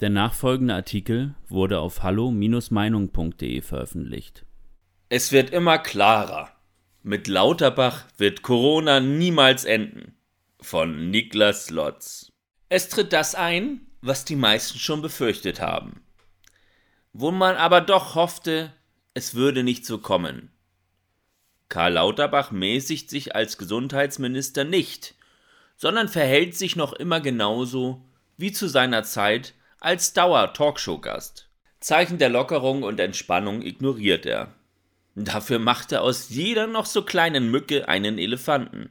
Der nachfolgende Artikel wurde auf hallo-meinung.de veröffentlicht. Es wird immer klarer. Mit Lauterbach wird Corona niemals enden. Von Niklas Lotz. Es tritt das ein, was die meisten schon befürchtet haben. Wo man aber doch hoffte, es würde nicht so kommen. Karl Lauterbach mäßigt sich als Gesundheitsminister nicht, sondern verhält sich noch immer genauso wie zu seiner Zeit als Dauer-Talkshow-Gast. Zeichen der Lockerung und Entspannung ignoriert er. Dafür macht er aus jeder noch so kleinen Mücke einen Elefanten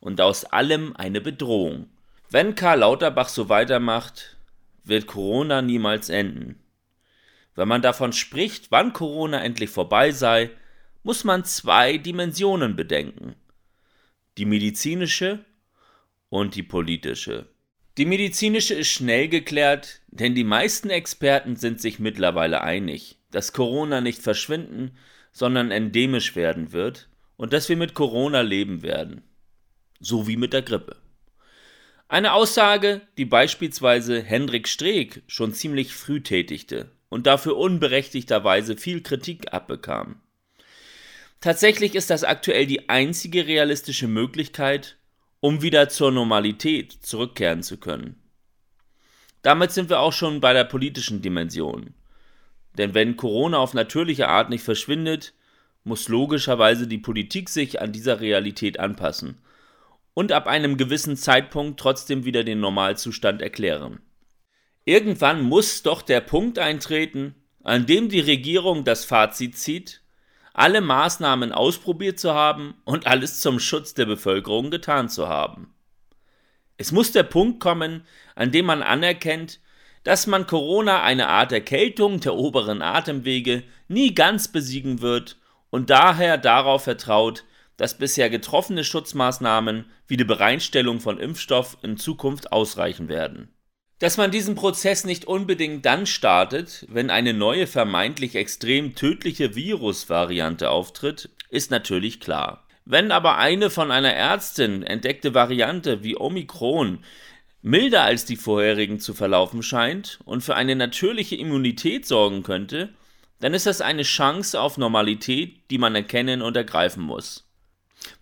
und aus allem eine Bedrohung. Wenn Karl Lauterbach so weitermacht, wird Corona niemals enden. Wenn man davon spricht, wann Corona endlich vorbei sei, muss man zwei Dimensionen bedenken. Die medizinische und die politische. Die medizinische ist schnell geklärt, denn die meisten Experten sind sich mittlerweile einig, dass Corona nicht verschwinden, sondern endemisch werden wird und dass wir mit Corona leben werden. So wie mit der Grippe. Eine Aussage, die beispielsweise Hendrik Streeck schon ziemlich früh tätigte und dafür unberechtigterweise viel Kritik abbekam. Tatsächlich ist das aktuell die einzige realistische Möglichkeit, um wieder zur Normalität zurückkehren zu können. Damit sind wir auch schon bei der politischen Dimension. Denn wenn Corona auf natürliche Art nicht verschwindet, muss logischerweise die Politik sich an dieser Realität anpassen und ab einem gewissen Zeitpunkt trotzdem wieder den Normalzustand erklären. Irgendwann muss doch der Punkt eintreten, an dem die Regierung das Fazit zieht, alle Maßnahmen ausprobiert zu haben und alles zum Schutz der Bevölkerung getan zu haben. Es muss der Punkt kommen, an dem man anerkennt, dass man Corona eine Art Erkältung der oberen Atemwege nie ganz besiegen wird und daher darauf vertraut, dass bisher getroffene Schutzmaßnahmen wie die Bereitstellung von Impfstoff in Zukunft ausreichen werden. Dass man diesen Prozess nicht unbedingt dann startet, wenn eine neue vermeintlich extrem tödliche Virusvariante auftritt, ist natürlich klar. Wenn aber eine von einer Ärztin entdeckte Variante wie Omikron milder als die vorherigen zu verlaufen scheint und für eine natürliche Immunität sorgen könnte, dann ist das eine Chance auf Normalität, die man erkennen und ergreifen muss.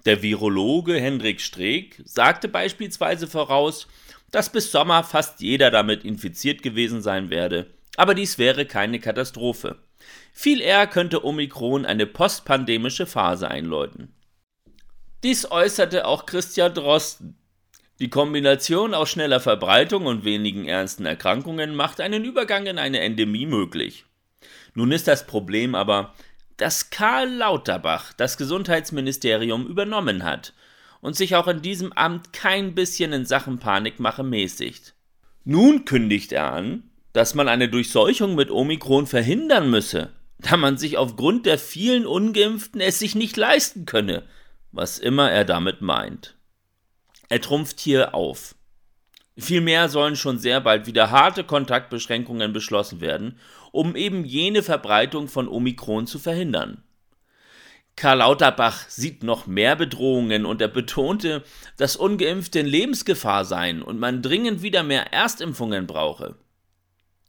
Der Virologe Hendrik Streeck sagte beispielsweise voraus, dass bis Sommer fast jeder damit infiziert gewesen sein werde, aber dies wäre keine Katastrophe. Viel eher könnte Omikron eine postpandemische Phase einläuten. Dies äußerte auch Christian Drosten. Die Kombination aus schneller Verbreitung und wenigen ernsten Erkrankungen macht einen Übergang in eine Endemie möglich. Nun ist das Problem aber, dass Karl Lauterbach das Gesundheitsministerium übernommen hat und sich auch in diesem Amt kein bisschen in Sachen Panikmache mäßigt. Nun kündigt er an, dass man eine Durchseuchung mit Omikron verhindern müsse, da man sich aufgrund der vielen Ungeimpften es sich nicht leisten könne, was immer er damit meint. Er trumpft hier auf. Vielmehr sollen schon sehr bald wieder harte Kontaktbeschränkungen beschlossen werden, um eben jene Verbreitung von Omikron zu verhindern. Karl Lauterbach sieht noch mehr Bedrohungen und er betonte, dass ungeimpfte in Lebensgefahr seien und man dringend wieder mehr Erstimpfungen brauche.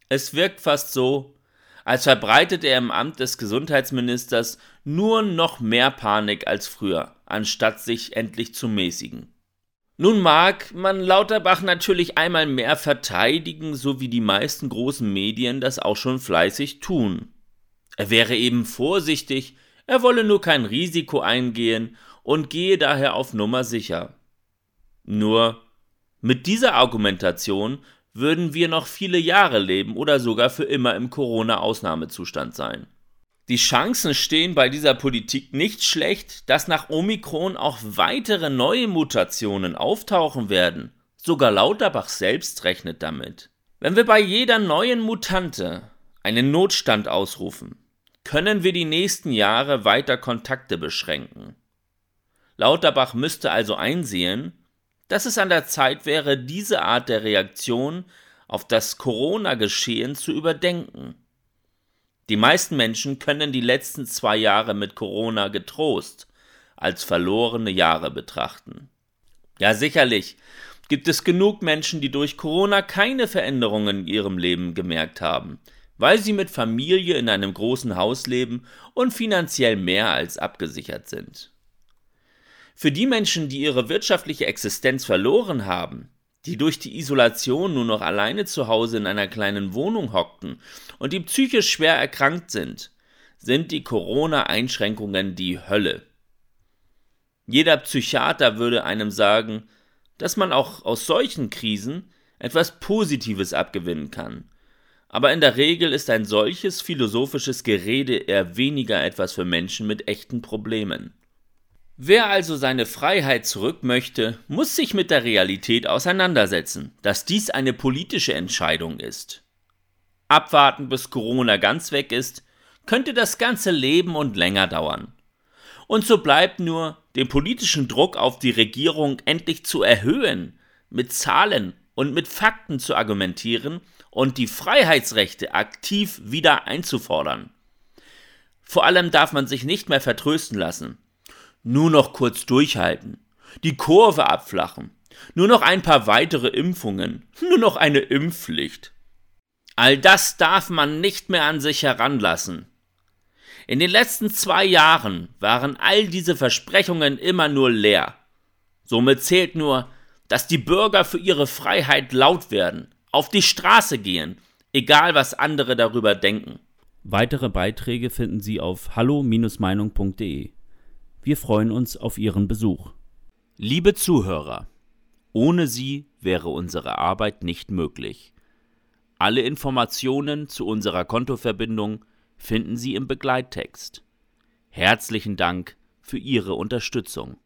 Es wirkt fast so, als verbreitete er im Amt des Gesundheitsministers nur noch mehr Panik als früher, anstatt sich endlich zu mäßigen. Nun mag man Lauterbach natürlich einmal mehr verteidigen, so wie die meisten großen Medien das auch schon fleißig tun. Er wäre eben vorsichtig, er wolle nur kein Risiko eingehen und gehe daher auf Nummer sicher. Nur mit dieser Argumentation würden wir noch viele Jahre leben oder sogar für immer im Corona-Ausnahmezustand sein. Die Chancen stehen bei dieser Politik nicht schlecht, dass nach Omikron auch weitere neue Mutationen auftauchen werden. Sogar Lauterbach selbst rechnet damit. Wenn wir bei jeder neuen Mutante einen Notstand ausrufen, können wir die nächsten Jahre weiter Kontakte beschränken. Lauterbach müsste also einsehen, dass es an der Zeit wäre, diese Art der Reaktion auf das Corona-Geschehen zu überdenken. Die meisten Menschen können die letzten zwei Jahre mit Corona getrost als verlorene Jahre betrachten. Ja, sicherlich, gibt es genug Menschen, die durch Corona keine Veränderungen in ihrem Leben gemerkt haben, weil sie mit Familie in einem großen Haus leben und finanziell mehr als abgesichert sind. Für die Menschen, die ihre wirtschaftliche Existenz verloren haben, die durch die Isolation nur noch alleine zu Hause in einer kleinen Wohnung hockten und die psychisch schwer erkrankt sind, sind die Corona-Einschränkungen die Hölle. Jeder Psychiater würde einem sagen, dass man auch aus solchen Krisen etwas Positives abgewinnen kann. Aber in der Regel ist ein solches philosophisches Gerede eher weniger etwas für Menschen mit echten Problemen. Wer also seine Freiheit zurück möchte, muss sich mit der Realität auseinandersetzen, dass dies eine politische Entscheidung ist. Abwarten, bis Corona ganz weg ist, könnte das ganze Leben und länger dauern. Und so bleibt nur, den politischen Druck auf die Regierung endlich zu erhöhen, mit Zahlen und mit Fakten zu argumentieren und die Freiheitsrechte aktiv wieder einzufordern. Vor allem darf man sich nicht mehr vertrösten lassen, nur noch kurz durchhalten. Die Kurve abflachen. Nur noch ein paar weitere Impfungen. Nur noch eine Impfpflicht. All das darf man nicht mehr an sich heranlassen. In den letzten zwei Jahren waren all diese Versprechungen immer nur leer. Somit zählt nur, dass die Bürger für ihre Freiheit laut werden, auf die Straße gehen, egal was andere darüber denken. Weitere Beiträge finden Sie auf hallo-meinung.de. Wir freuen uns auf Ihren Besuch. Liebe Zuhörer, ohne Sie wäre unsere Arbeit nicht möglich. Alle Informationen zu unserer Kontoverbindung finden Sie im Begleittext. Herzlichen Dank für Ihre Unterstützung.